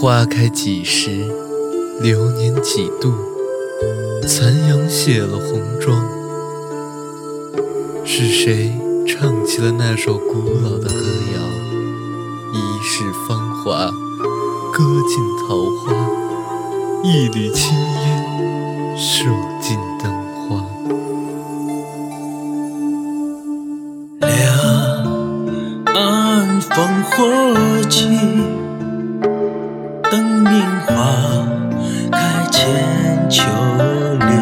花开几时，流年几度，残阳卸了红妆。是谁唱起了那首古老的歌谣？一世芳华，歌尽桃花，一缕青烟，数尽灯花。两岸烽火起。千秋里，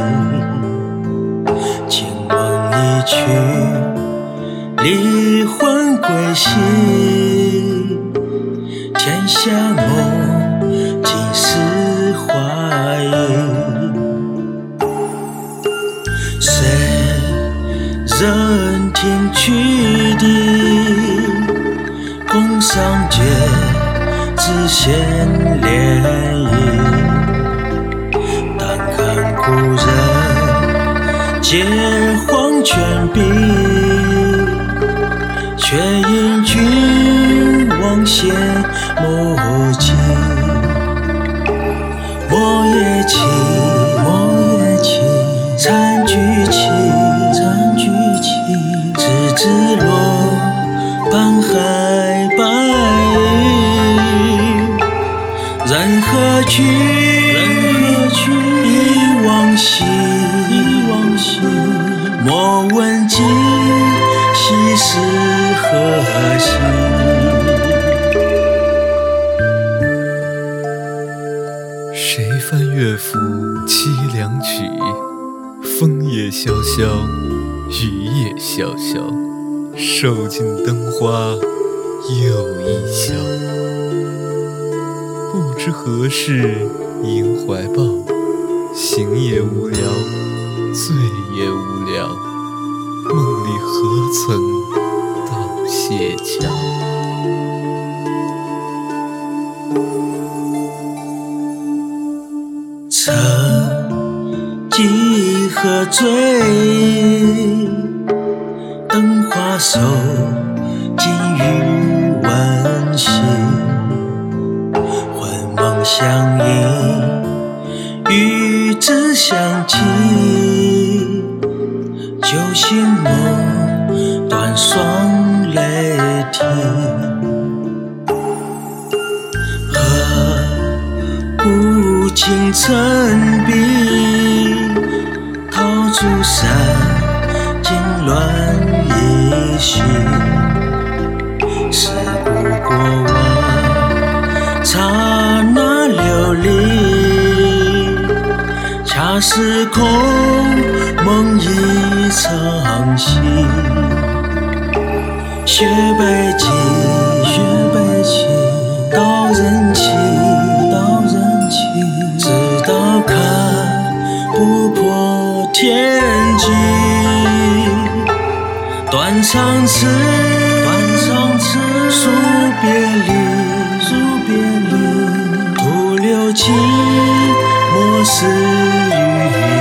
惊梦一曲，离魂归兮。天下梦，尽是花影。谁人听曲笛，共赏绝。只羡涟漪，故人皆黄泉碧，却因君王羡莫及。莫夜起，莫夜起，残菊起，残菊起，枝枝落，半海白。人何去？忆往昔。莫问今夕是何夕。谁翻乐府凄凉曲？风也萧萧，雨也萧萧，受尽灯花又一宵。不知何事萦怀抱，醒也无聊，醉也无聊，梦里何曾到谢桥？曾几何醉，灯花瘦，今欲问心。相映，与子相期，旧心梦断霜泪停。何故倾城壁，桃朱伞，惊乱衣袖。是故过往，恰似空梦一场戏。雪白起，雪白起，道人情，道人情，直到看不破天际。断肠词，断肠词，诉别离，诉别离。徒留情，是雨夜。